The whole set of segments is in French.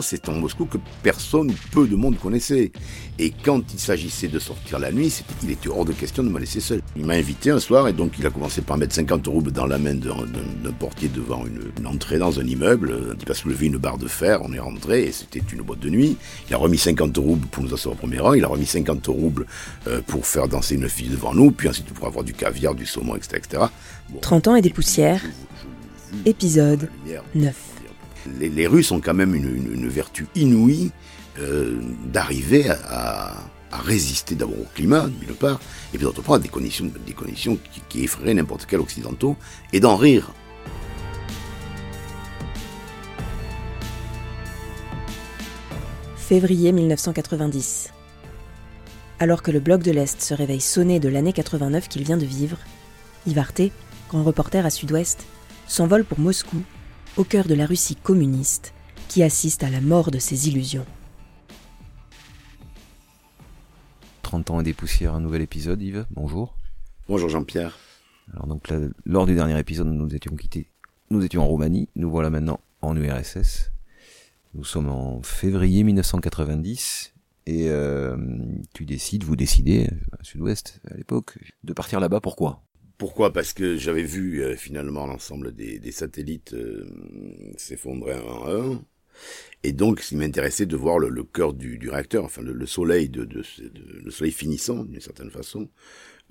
C'est en Moscou que personne ou peu de monde connaissait. Et quand il s'agissait de sortir la nuit, il était hors de question de me laisser seul. Il m'a invité un soir et donc il a commencé par mettre 50 roubles dans la main d'un portier devant une, entrée dans un immeuble. Il a soulevé une barre de fer, on est rentré et c'était une boîte de nuit. Il a remis 50 roubles pour nous asseoir au premier rang, il a remis 50 roubles euh, pour faire danser une fille devant nous, puis ensuite pour avoir du caviar, du saumon, etc. etc. 30 ans et des poussières, épisode 9 les, Russes ont quand même une, vertu inouïe euh, d'arriver à, résister d'abord au climat, part, et puis d'autre part à des conditions, des conditions qui, qui effraieraient n'importe quel occidentaux, et d'en rire. Février 1990. Alors que le bloc de l'Est se réveille sonné de l'année 89 qu'il vient de vivre, Yvarté, grand reporter à Sud-Ouest, s'envole pour Moscou au cœur de la Russie communiste, qui assiste à la mort de ses illusions. 30 ans et des poussières, un nouvel épisode, Yves. Bonjour. Bonjour Jean-Pierre. Alors donc lors du dernier épisode, nous étions quittés. Nous étions en Roumanie. Nous voilà maintenant en URSS. Nous sommes en février 1990 et euh, tu décides, vous décidez, à Sud-Ouest à l'époque, de partir là-bas. Pourquoi? Pourquoi? Parce que j'avais vu euh, finalement l'ensemble des, satellites euh, s'effondrer un à un. Et donc, qui m'intéressait de voir le, cœur du, réacteur, enfin le, soleil, le soleil finissant d'une certaine façon,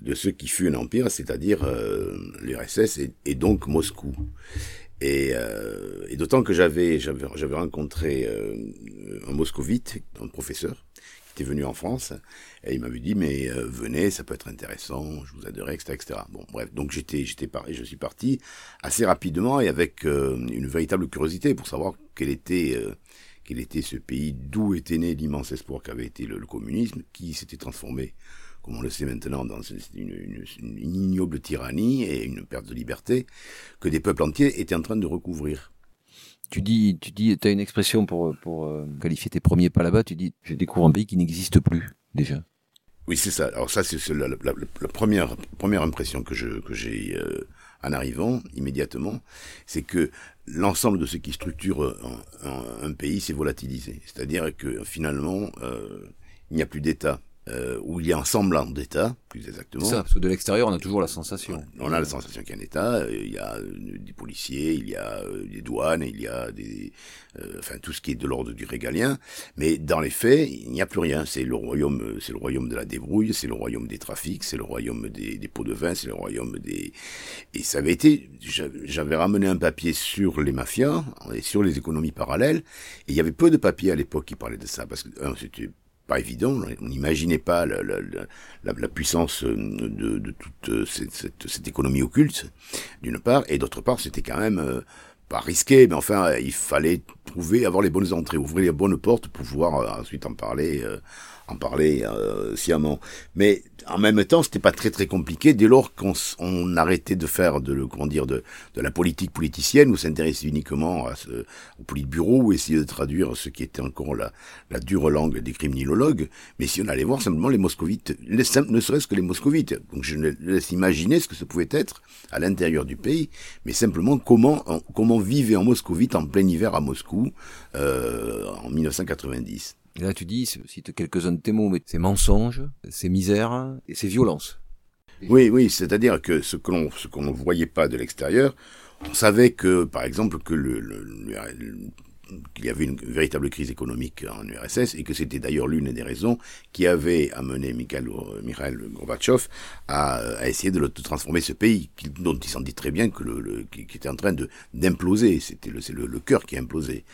de ce qui fut un empire, c'est-à-dire euh, l'URSS et, donc Moscou. Et, d'autant que j'avais j'avais rencontré un moscovite, un professeur, était venu en France et il m'avait dit mais euh, venez, ça peut être intéressant, je vous aiderai, etc., etc. Bon, bref, donc j'étais, j'étais pareil, je suis parti assez rapidement et avec euh, une véritable curiosité pour savoir quel était euh, quel était ce pays d'où était né l'immense espoir qu'avait été le, communisme, qui s'était transformé, comme on le sait maintenant, dans une, ignoble tyrannie et une perte de liberté que des peuples entiers étaient en train de recouvrir. Tu dis, tu dis, as une expression pour pour euh, qualifier tes premiers pas là-bas. Tu dis, je découvre un pays qui n'existe plus déjà. Oui, c'est ça. Alors ça, c'est la, la, la, première première impression que je que j'ai euh, en arrivant immédiatement, c'est que l'ensemble de ce qui structure un, un, pays s'est volatilisé. C'est-à-dire que finalement, euh, il n'y a plus d'État euh, où il y a un semblant d'État, plus exactement. Ça, parce que de l'extérieur, on a toujours la sensation. On a la sensation qu'il y a un État, euh, il y a euh, des policiers, il y a des douanes, il y a des, enfin tout ce qui est de l'ordre du régalien. Mais dans les faits, il n'y a plus rien. C'est le royaume, c'est le royaume de la débrouille, c'est le royaume des trafics, c'est le royaume des, des pots de vin, c'est le royaume des. Et ça avait été, j'avais ramené un papier sur les mafias et sur les économies parallèles. Et il y avait peu de papiers à l'époque qui parlaient de ça parce que c'était pas évident. On n'imaginait pas la, puissance euh, de, toute euh, cette, économie occulte, d'une part, et d'autre part, c'était quand même euh, pas risqué, mais enfin, il fallait trouver, avoir les bonnes entrées, ouvrir les bonnes portes pour pouvoir ensuite en parler en parler euh, sciemment. Mais en même temps, c'était pas très très compliqué dès lors qu'on on arrêtait de faire de comment dire de, de la politique politicienne ou s'intéresser uniquement à ce, au politburo ou essayer de traduire ce qui était encore la, la dure langue des criminologues. Mais si on allait voir simplement les moscovites, les, ne serait-ce que les moscovites. Donc je laisse imaginer ce que ça pouvait être à l'intérieur du pays, mais simplement comment comment vivait en moscovite en plein hiver à Moscou euh, en 1990. Et là, tu dis, cite quelques-uns de tes mots, mais c'est mensonges, c'est misère et c'est violence. Oui, oui, c'est-à-dire que ce que l'on, ce qu'on ne voyait pas de l'extérieur, on savait que, par exemple, que le, le, qu'il y avait une véritable crise économique en URSS et que c'était d'ailleurs l'une des raisons qui avait amené Mikhail, Mikhail Gorbatchev à, à, essayer de, transformer ce pays, dont il s'en dit très bien que le, qui, était en train d'imploser. C'était le, le, le cœur qui implosait.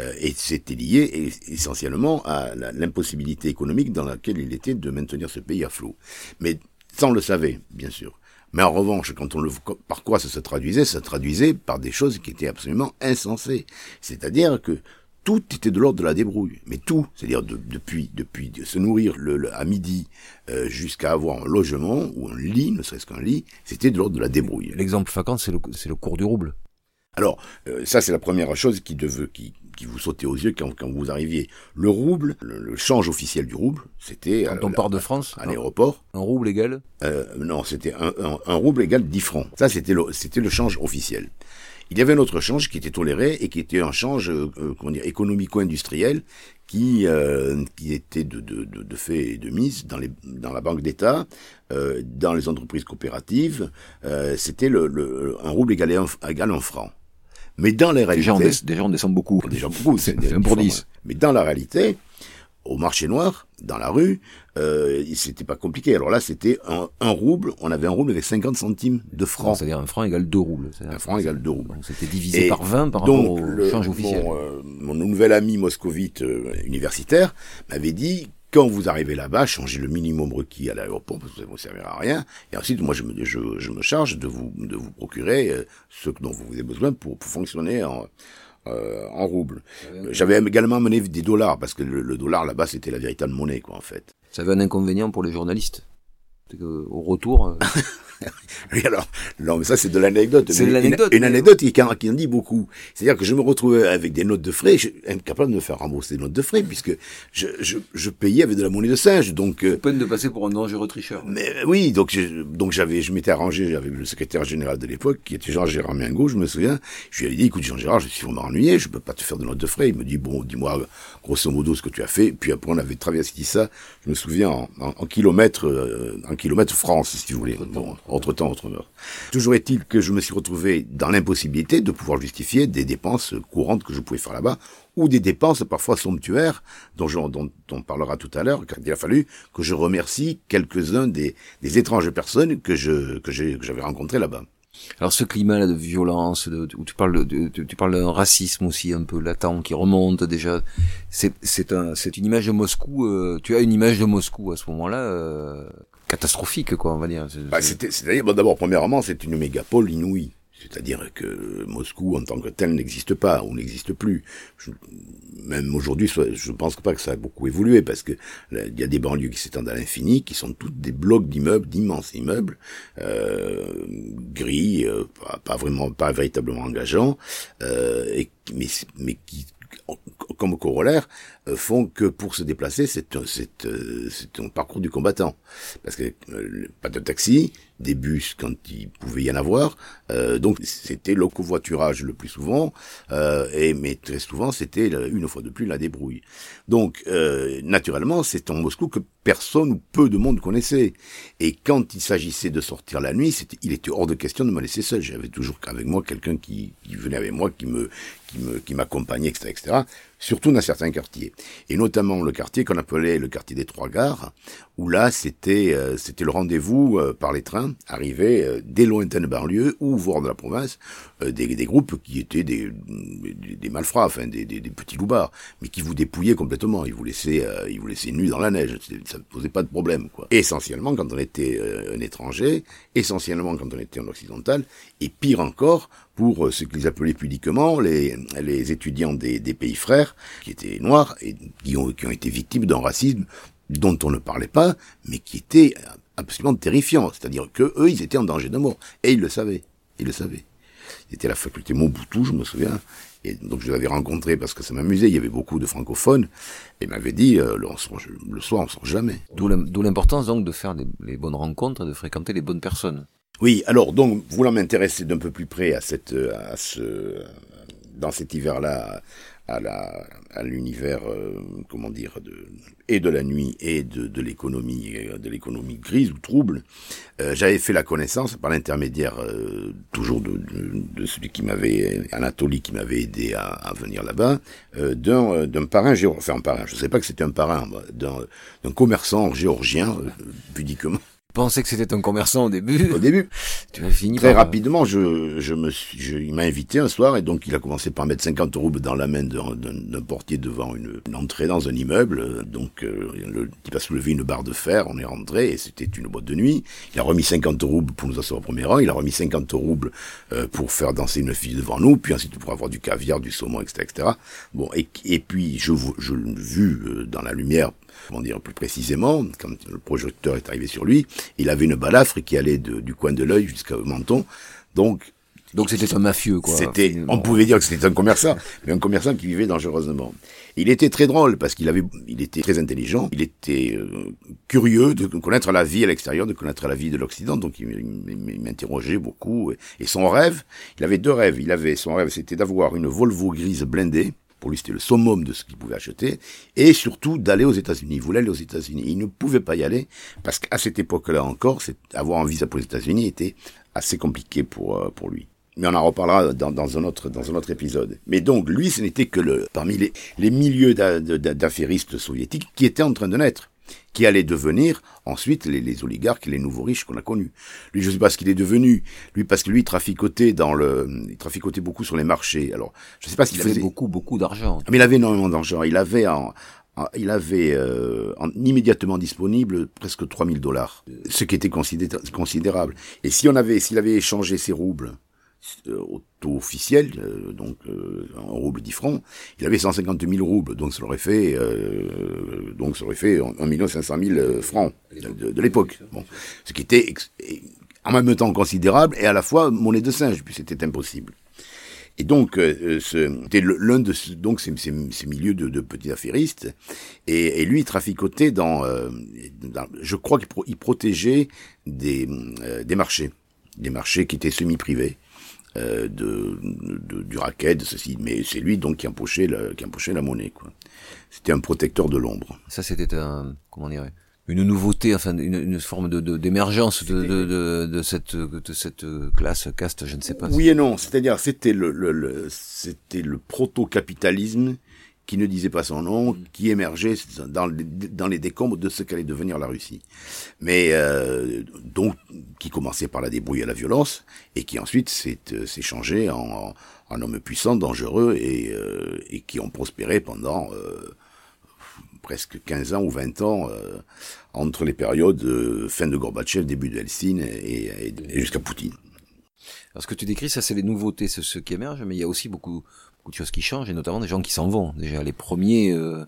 Euh, et c'était lié essentiellement à l'impossibilité économique dans laquelle il était de maintenir ce pays à flot. Mais ça, on le savait, bien sûr. Mais en revanche, quand on le, par quoi ça se traduisait Ça se traduisait par des choses qui étaient absolument insensées. C'est-à-dire que tout était de l'ordre de la débrouille, mais tout, c'est-à-dire depuis depuis de se nourrir le, à midi euh, jusqu'à avoir un logement ou un lit, ne serait-ce qu'un lit, c'était de l'ordre de la débrouille. L'exemple fréquent, c'est le, le cours du rouble. Alors, euh, ça c'est la première chose qui, devait, qui, qui vous sautait aux yeux quand, quand vous arriviez. Le rouble, le, change officiel du rouble, c'était... Quand on part de France À l'aéroport. Un rouble égal euh, Non, c'était un, un, un, rouble égal 10 francs. Ça, c'était le, c'était le change officiel. il y avait un autre change qui était toléré et qui était un change euh, euh, économico-industriel qui, euh, qui était de, de, de, de, fait et de mise dans, les, dans la banque d'État, euh, dans les entreprises coopératives. Euh, C'était le, le, un rouble égal un, égal à un franc. Mais dans les réalités... Déjà, on, des, déjà, on descend beaucoup. Déjà beaucoup, c'est un pour 10. Mais dans la réalité, au marché noir, dans la rue, euh, c'était pas compliqué. Alors là, c'était un, un, rouble, on avait un rouble avec 50 centimes de francs. C'est-à-dire un franc égale deux roubles. Un franc égale deux roubles. Donc c'était divisé Et par 20 par rapport au le, change officiel. Mon, euh, mon nouvel ami moscovite euh, universitaire m'avait dit quand vous arrivez là-bas, changez le minimum requis à l'aéroport parce que ça ne vous servira à rien. Et ensuite, moi, je me, je, je me charge de vous, de vous procurer euh, ce dont vous avez besoin pour, pour fonctionner en, euh, en roubles. J'avais également amené des dollars parce que le, le dollar là-bas c'était la véritable monnaie quoi en fait. Ça avait un inconvénient pour les journalistes. Au retour. Euh... oui, alors, non, mais ça, c'est de l'anecdote. C'est l'anecdote. Une, une, anecdote qui, qui, en dit beaucoup. C'est-à-dire que je me retrouvais avec des notes de frais, je, incapable de me faire rembourser des notes de frais, puisque je, je, je payais avec de la monnaie de singe, donc. Euh, peine de passer pour un dangereux tricheur. Mais oui, donc, je, donc j'avais, je m'étais arrangé avec le secrétaire général de l'époque, qui était Jean-Gérard Mingo, je me souviens. Je lui avais dit, écoute, Jean-Gérard, je suis vraiment ennuyé, je peux pas te faire de notes de frais. Il me dit, bon, dis-moi, grosso modo, ce que tu as fait. Puis après, on avait traversé ça, je me souviens, en, en, en kilomètres, euh, en kilomètres France, si vous voulez. Bon, entre-temps, autre temps. Toujours est-il que je me suis retrouvé dans l'impossibilité de pouvoir justifier des dépenses courantes que je pouvais faire là-bas, ou des dépenses parfois somptuaires, dont, je, dont on parlera tout à l'heure, car il a fallu que je remercie quelques-uns des, des étranges personnes que je que j'avais rencontrées là-bas. Alors ce climat-là de violence, de, où tu parles de, de tu parles d'un racisme aussi un peu latent qui remonte déjà. C'est c'est un c'est une image de Moscou. Euh, tu as une image de Moscou à ce moment-là. Euh, catastrophique, quoi, on va dire. Bah, C'est-à-dire, bon, d'abord, premièrement, c'est une mégapole inouïe. C'est-à-dire que Moscou en tant que tel n'existe pas ou n'existe plus. Je, même aujourd'hui, je pense pas que ça a beaucoup évolué parce que il y a des banlieues qui s'étendent à l'infini, qui sont toutes des blocs d'immeubles, d'immenses immeubles euh, gris, euh, pas, pas, vraiment, pas véritablement engageants, euh, et, mais, mais qui comme corollaire, euh, font que pour se déplacer, c'est un, c'est, euh, c'est un parcours du combattant. Parce que euh, pas de taxi, des bus quand il pouvait y en avoir, euh, donc c'était le covoiturage le plus souvent, euh, et mais très souvent c'était une fois de plus la débrouille. Donc naturellement, c'est en Moscou que personne ou peu de monde connaissait. Et quand il s'agissait de sortir la nuit, il était hors de question de me laisser seul. J'avais toujours avec moi quelqu'un qui, qui venait avec moi, qui me, qui me, qui m'accompagnait, etc., etc surtout dans certains quartiers. Et notamment le quartier qu'on appelait le quartier des Trois Gares, où là, c'était euh, c'était le rendez-vous euh, par les trains, arrivés euh, des lointaines banlieues ou voire de la province, euh, des, groupes qui étaient des, malfrats, enfin des, petits loupards, mais qui vous dépouillaient complètement. Ils vous laissaient, euh, ils dans la neige. Ça ne posait pas de problème. Quoi. Essentiellement quand on était un étranger, essentiellement quand on était en occidental, et pire encore pour ce qu'ils appelaient pudiquement les, étudiants des, des pays frères, qui étaient noirs et qui ont, qui ont été victimes d'un racisme dont on ne parlait pas, mais qui était absolument terrifiant. C'est-à-dire que eux, ils étaient en danger de mort. Et ils le savaient. Ils le savaient. C'était la faculté Mobutu, je me souviens. Et donc je l'avais rencontré parce que ça m'amusait, il y avait beaucoup de francophones, et m'avait dit, euh, le, le, soir on sort jamais. D'où l'importance donc de faire les, les, bonnes rencontres, de fréquenter les bonnes personnes. Oui, alors donc voulant m'intéresser d'un peu plus près à cette, à ce, dans cet hiver-là, à l'univers euh, comment dire et de la nuit et de, l'économie de l'économie grise ou trouble. Euh, j'avais fait la connaissance par l'intermédiaire euh, toujours de, celui qui m'avait Anatolie qui m'avait aidé à, venir là-bas euh, d'un parrain géorgien enfin un parrain je sais pas que c'était un parrain d'un commerçant géorgien euh, pudiquement pensais que c'était un commerçant au début. Au début. tu as fini Très par... rapidement, je, je me suis, je, il m'a invité un soir et donc il a commencé par mettre 50 roubles dans la main d'un portier devant une, une, entrée dans un immeuble. Donc euh, le type a soulevé une barre de fer, on est rentré et c'était une boîte de nuit. Il a remis 50 roubles pour nous asseoir au premier rang, il a remis 50 roubles euh, pour faire danser une fille devant nous, puis ensuite pour avoir du caviar, du saumon, etc. etc. Bon, et, et puis je, je l'ai vu euh, dans la lumière comment dire plus précisément, quand le projecteur est arrivé sur lui, il avait une balafre qui allait de, du coin de l'œil jusqu'au menton. Donc, Donc c'était un mafieux, quoi. C'était, on pouvait dire que c'était un commerçant, mais un commerçant qui vivait dangereusement. Il était très drôle parce qu'il avait, il était très intelligent, il était euh, curieux de connaître la vie à l'extérieur, de connaître la vie de l'Occident, donc il, il m'interrogeait beaucoup. Et son rêve, il avait deux rêves. Il avait son rêve, c'était d'avoir une Volvo grise blindée. Pour lui, c'était le summum de ce qu'il pouvait acheter. Et surtout, d'aller aux États-Unis. Il voulait aller aux États-Unis. Il ne pouvait pas y aller parce qu'à cette époque-là encore, avoir un visa pour les États-Unis était assez compliqué pour, euh, lui mais on en reparlera dans, un autre épisode. Mais donc lui, ce n'était que le parmi les milieux d'affairistes soviétiques qui étaient en train de naître, qui allaient devenir ensuite les, les oligarques et les nouveaux riches qu'on a connus. Lui, je ne sais pas ce qu'il est devenu. Lui, parce que lui, il traficotait dans le, il traficotait beaucoup sur les marchés. Alors, je ne sais pas ce qu'il faisait. beaucoup beaucoup d'argent. Mais il avait énormément d'argent. Il avait en, il avait euh, en, immédiatement disponible presque 3000 dollars, ce qui était considérable. Et si on avait, s'il avait échangé ses roubles au taux officiel, euh, donc euh, en rouble 10 francs, il avait 150 000 roubles, donc ça aurait fait, euh, donc ça aurait fait 1 500 000 francs de, l'époque. Bon, ce qui était en même temps considérable et à la fois monnaie de singe, puis c'était impossible. Et donc, c'était l'un de donc ces, milieux de, petits affairistes, et, lui, il traficotait dans, dans je crois qu'il protégeait des, des marchés, des marchés qui étaient semi-privés. Euh, de, de, du racket, de ceci. Mais c'est lui donc qui empochait la, qui empochait la monnaie. quoi. C'était un protecteur de l'ombre. Ça, c'était un comment dirait une nouveauté, enfin une, une forme de d'émergence de, de, de, de, cette de cette classe caste, je ne sais pas. Oui et non, c'est-à-dire c'était le, le, le c'était le proto-capitalisme qui ne disait pas son nom, qui émergeait dans, dans les décombres de ce qu'allait devenir la Russie. Mais euh, donc, qui commençait par la débrouille à la violence, et qui ensuite s'est euh, changé en, en, homme puissant, dangereux, et, euh, et qui ont prospéré pendant presque 15 ans ou 20 ans, euh, entre les périodes euh, fin de Gorbatchev, début de Helsinki, et, et, et jusqu'à Poutine. Alors ce que tu décris, ça c'est les nouveautés, c'est ce qui émerge, mais il y a aussi beaucoup beaucoup de choses qui changent et notamment des gens qui s'en vont. Déjà les premiers euh,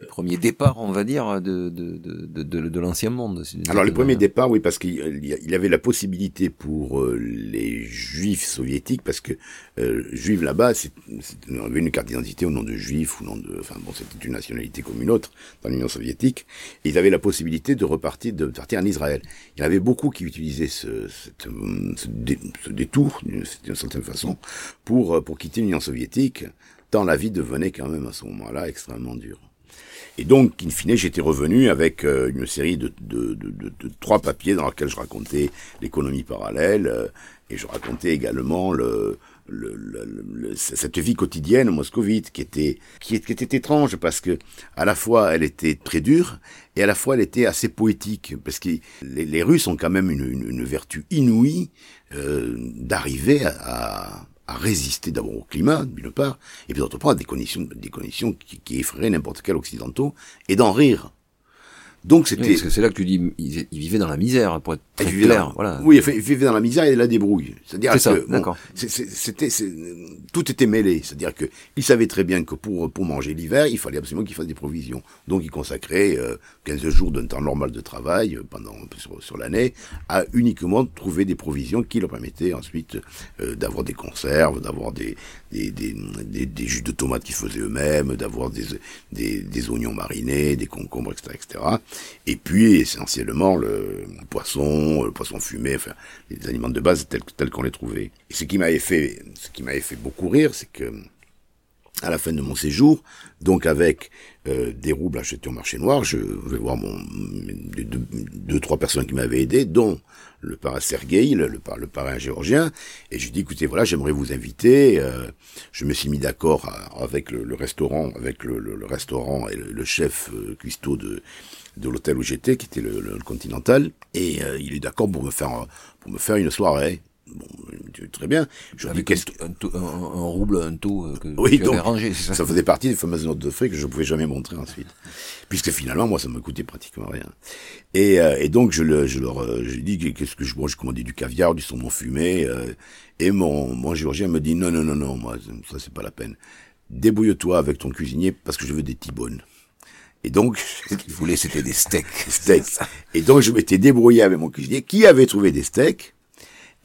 le premier départ, on va dire, de, de, de, de, de l'ancien monde. Alors le premier départ, oui, parce qu'il il avait la possibilité pour euh, les juifs soviétiques, parce que euh, juifs là-bas, c'est, on avait une carte d'identité au nom de juif, ou nom de, enfin bon, c'était une nationalité comme une autre dans l'Union soviétique, et ils avaient la possibilité de repartir, de partir en Israël. Il y en avait beaucoup qui utilisaient ce, cette, ce, ce détour, d'une certaine façon, pour pour quitter l'Union soviétique, tant la vie devenait quand même à ce moment-là extrêmement dure. Et donc, in fine, j'étais revenu avec euh, une série de, trois papiers dans lesquels je racontais l'économie parallèle euh, et je racontais également le, le, le, cette vie quotidienne moscovite qui était, étrange parce que à la fois elle était très dure et à la fois elle était assez poétique parce que les, Russes ont quand même une, vertu inouïe euh, d'arriver à résister d'abord au climat, d'une part, et puis d'autre part à des conditions, des conditions qui, effraieraient n'importe quel occidentaux, et d'en rire. Donc c'était. Oui, parce que c'est là que tu dis, ils, vivaient dans la misère, pour être très clair. Dans, voilà. Oui, ils vivaient dans la misère et la débrouille. C'est-à-dire que bon, c'était, tout était mêlé. C'est-à-dire que ils savaient très bien que pour pour manger l'hiver, il fallait absolument qu'ils fassent des provisions. Donc ils consacraient euh, 15 jours d'un temps normal de travail euh, pendant sur, sur l'année à uniquement trouver des provisions qui leur permettaient ensuite euh, d'avoir des conserves, d'avoir des des, des, des, des, jus de tomates qu'ils faisaient eux-mêmes, d'avoir des, des, des oignons marinés, des concombres, etc., etc. Et puis essentiellement le poisson, le poisson fumé, enfin les aliments de base tels, tels qu'on les trouvait. Et ce qui m'avait fait, ce qui m'avait fait beaucoup rire, c'est que à la fin de mon séjour, donc avec euh, des roubles achetés au marché noir, je vais voir mon deux, deux, deux trois personnes qui m'avaient aidé, dont le parrain Sergueï, le, parrain géorgien, et je dis écoutez voilà j'aimerais vous inviter. Euh, je me suis mis d'accord avec le, restaurant, avec le, restaurant et le, chef euh, cuistot de de l'hôtel où j'étais, qui était le, Continental, et euh, il est d'accord pour me faire pour me faire une soirée. Très bien. Je Avec dis, un, un, un, un, rouble, un taux euh, que oui, tu avais rangé, ça, ça faisait partie des fameuses notes de frais que je ne pouvais jamais montrer ensuite. Puisque finalement, moi, ça me coûtait pratiquement rien. Et, euh, et donc, je, le, je leur euh, j'ai dit, qu'est-ce que je mange Je commandais du caviar, du saumon fumé. Euh, et mon, mon géorgien me dit, non, non, non, non, moi, ça, c'est pas la peine. Débrouille-toi avec ton cuisinier parce que je veux des tibones. Et donc, ce qu'il voulait, c'était des steaks. steaks. Et donc, je m'étais débrouillé avec mon cuisinier qui avait trouvé des steaks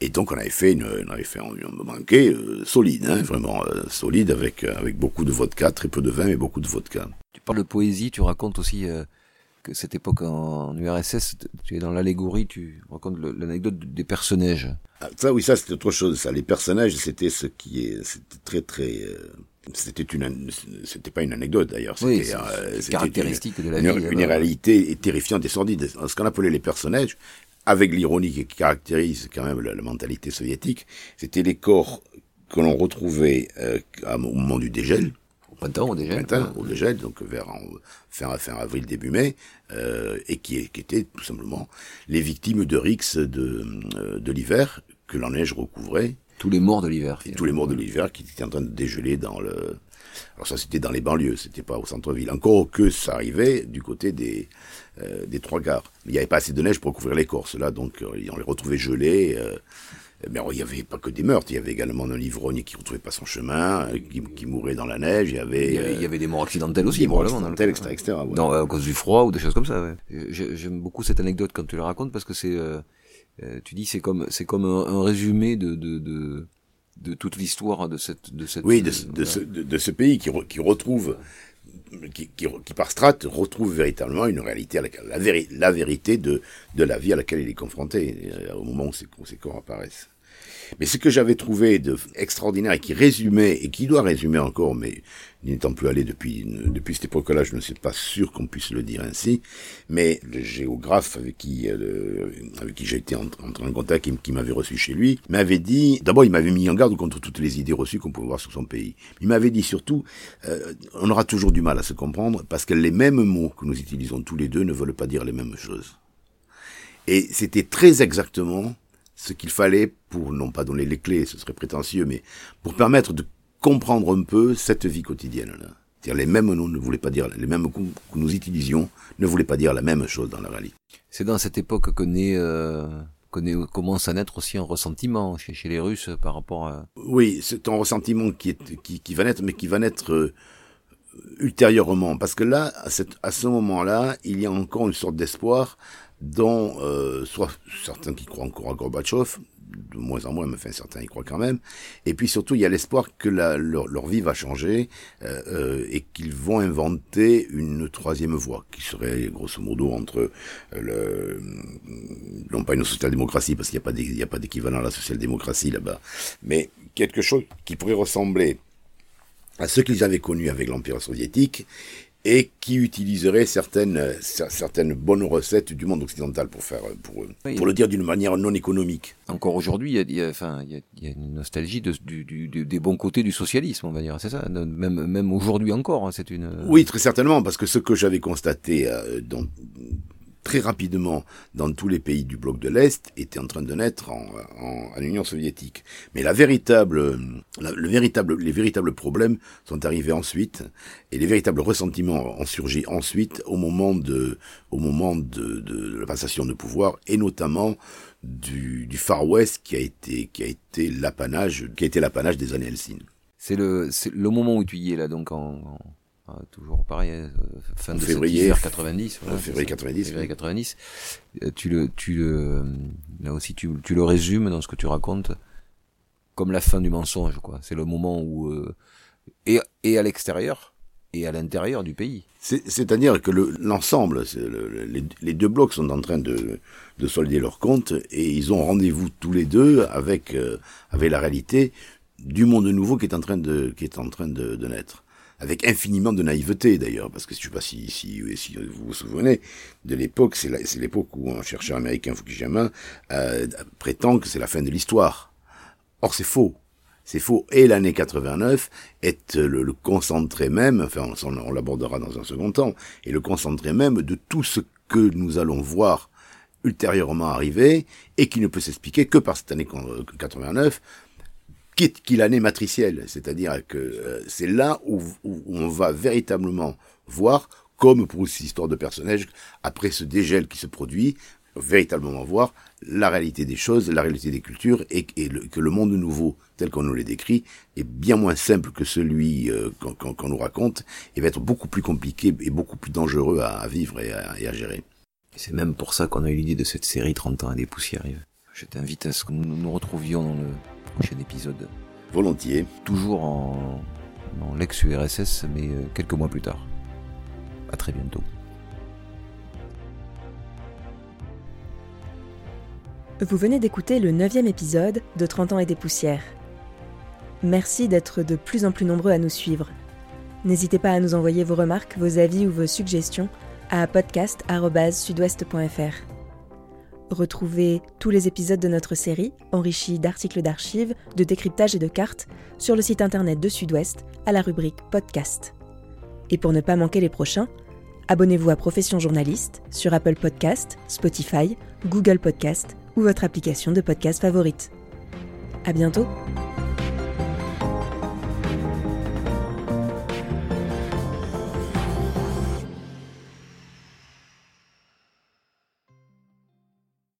Et donc on avait fait une, on avait fait un, banquet euh, solide, hein, vraiment euh, solide, avec avec beaucoup de vodka, très peu de vin, mais beaucoup de vodka. Tu parles de poésie, tu racontes aussi que cette époque en, URSS, tu es dans l'allégorie, tu racontes l'anecdote des personnages. Ah, ça oui, ça c'était autre chose. Ça, les personnages, c'était ce qui est, c'était très très c'était une c'était pas une anecdote d'ailleurs c'était euh, caractéristique de la vie une, une réalité terrifiante et sordide ce qu'on appelait les personnages avec l'ironie qui caractérise quand même la, mentalité soviétique c'était les corps que l'on retrouvait euh, au moment du dégel. Au printemps au dégel printemps, au dégel donc vers fin, fin avril début mai euh, et qui, qui étaient tout simplement les victimes de rix de euh, de l'hiver que la neige recouvrait tous les morts de l'hiver. Tous les morts de l'hiver qui étaient en train de dégeler dans le. Alors ça, c'était dans les banlieues, c'était pas au centre-ville. Encore que ça arrivait du côté des euh, des trois gares. Il n'y avait pas assez de neige pour couvrir les Corses là, donc euh, on les retrouvait gelés. Euh, mais il n'y avait pas que des meurtres, il y avait également un ivrogne qui ne retrouvait pas son chemin, qui, qui, mourait dans la neige. Il y avait, il y avait, des morts accidentelles aussi, des morts accidentelles, etc., etc. à cause du froid ou des choses comme ça. Ouais. J'aime beaucoup cette anecdote quand tu la racontes parce que c'est euh, tu dis c'est comme c'est comme un, résumé de, de, de, de toute l'histoire de cette de cette oui de, de, ce, de, ce pays qui, qui retrouve qui, qui, qui, par strate retrouve véritablement une réalité à laquelle, la, la vérité de, de la vie à laquelle il est confronté euh, au moment où ces, où ces corps apparaissent. Mais ce que j'avais trouvé de extraordinaire et qui résumait, et qui doit résumer encore, mais n'étant plus allé depuis, depuis cette époque-là, je ne suis pas sûr qu'on puisse le dire ainsi, mais le géographe avec qui, euh, avec qui j'ai été entré en, contact, qui, qui m'avait reçu chez lui, m'avait dit, d'abord il m'avait mis en garde contre toutes les idées reçues qu'on pouvait voir sur son pays. Il m'avait dit surtout, euh, on aura toujours du mal à se comprendre parce que les mêmes mots que nous utilisons tous les deux ne veulent pas dire les mêmes choses. Et c'était très exactement ce qu'il fallait pour, non pas donner les clés, ce serait prétentieux, mais pour permettre de comprendre un peu cette vie quotidienne-là. C'est-à-dire les mêmes noms ne voulaient pas dire, les mêmes coups que nous utilisions ne voulaient pas dire la même chose dans la réalité. C'est dans cette époque que naît, euh, commence à naître aussi un ressentiment chez, chez les Russes par rapport à... Oui, c'est un ressentiment qui, est, qui, qui va naître, mais qui va naître euh, ultérieurement. Parce que là, à, cette, à ce moment-là, il y a encore une sorte d'espoir dont euh, soit certains qui croient encore à Gorbatchev, de moins en moins, mais certains y croient quand même. Et puis surtout, il y a l'espoir que leur, vie va changer euh, euh, et qu'ils vont inventer une troisième voie, qui serait grosso modo entre le, non pas une social-démocratie, parce qu'il n'y a pas d'équivalent à la social-démocratie là-bas, mais quelque chose qui pourrait ressembler à ce qu'ils avaient connu avec l'Empire soviétique et qui utiliserait certaines, certaines bonnes recettes du monde occidental pour faire, pour, pour le dire d'une manière non économique. Encore aujourd'hui, il y a, enfin, il y a, une nostalgie de, du, du, des bons côtés du socialisme, on va dire, c'est ça. Même, même aujourd'hui encore, hein, c'est une. Oui, très certainement, parce que ce que j'avais constaté euh, dans, très rapidement dans tous les pays du bloc de l'Est était en train de naître en, en, Union soviétique. Mais la véritable, le véritable, les véritables problèmes sont arrivés ensuite, et les véritables ressentiments ont surgi ensuite au moment de, au moment de, de, la passation de pouvoir, et notamment du, du Far West qui a été, qui a été l'apanage, qui a été l'apanage des années Helsinki. C'est le, le moment où tu y es là, donc en ah, toujours pareil, euh, fin de février 90. Voilà, février 90. Février 90. Euh, tu le, tu le, là aussi, tu, tu le résumes dans ce que tu racontes comme la fin du mensonge, quoi. C'est le moment où, euh, et, et à l'extérieur, et à l'intérieur du pays. C'est-à-dire que l'ensemble, les, les, deux blocs sont en train de, de solder leurs comptes et ils ont rendez-vous tous les deux avec, avec la réalité du monde nouveau qui est en train de, qui est en train de, de naître avec infiniment de naïveté d'ailleurs, parce que je sais pas si, si, si vous vous souvenez de l'époque, c'est l'époque où un chercheur américain, Fukuyama, euh, prétend que c'est la fin de l'histoire. Or c'est faux. C'est faux. Et l'année 89 est le, le, concentré même, enfin on, on l'abordera dans un second temps, et le concentré même de tout ce que nous allons voir ultérieurement arriver, et qui ne peut s'expliquer que par cette année 89, quitte qu'il l'année matricielle, c'est-à-dire que euh, c'est là où, on va véritablement voir, comme pour cette histoire de personnage, après ce dégel qui se produit, véritablement voir la réalité des choses, la réalité des cultures, et, que le monde nouveau, tel qu'on nous l'a décrit, est bien moins simple que celui euh, qu'on nous raconte, et va être beaucoup plus compliqué et beaucoup plus dangereux à, vivre et à, gérer. C'est même pour ça qu'on a eu l'idée de cette série 30 ans à des poussières. Je t'invite à ce que nous nous retrouvions dans le prochain épisode. Volontiers. Toujours en, en l'ex-URSS, mais euh, quelques mois plus tard. À très bientôt. Vous venez d'écouter le neuvième épisode de 30 ans et des poussières. Merci d'être de plus en plus nombreux à nous suivre. N'hésitez pas à nous envoyer vos remarques, vos avis ou vos suggestions à podcast.sudouest.fr. Retrouvez tous les épisodes de notre série, enrichis d'articles d'archives, de décryptage et de cartes, sur le site internet de Sud-Ouest à la rubrique Podcast. Et pour ne pas manquer les prochains, abonnez-vous à Profession Journaliste sur Apple Podcast, Spotify, Google Podcast ou votre application de podcast favorite. À bientôt!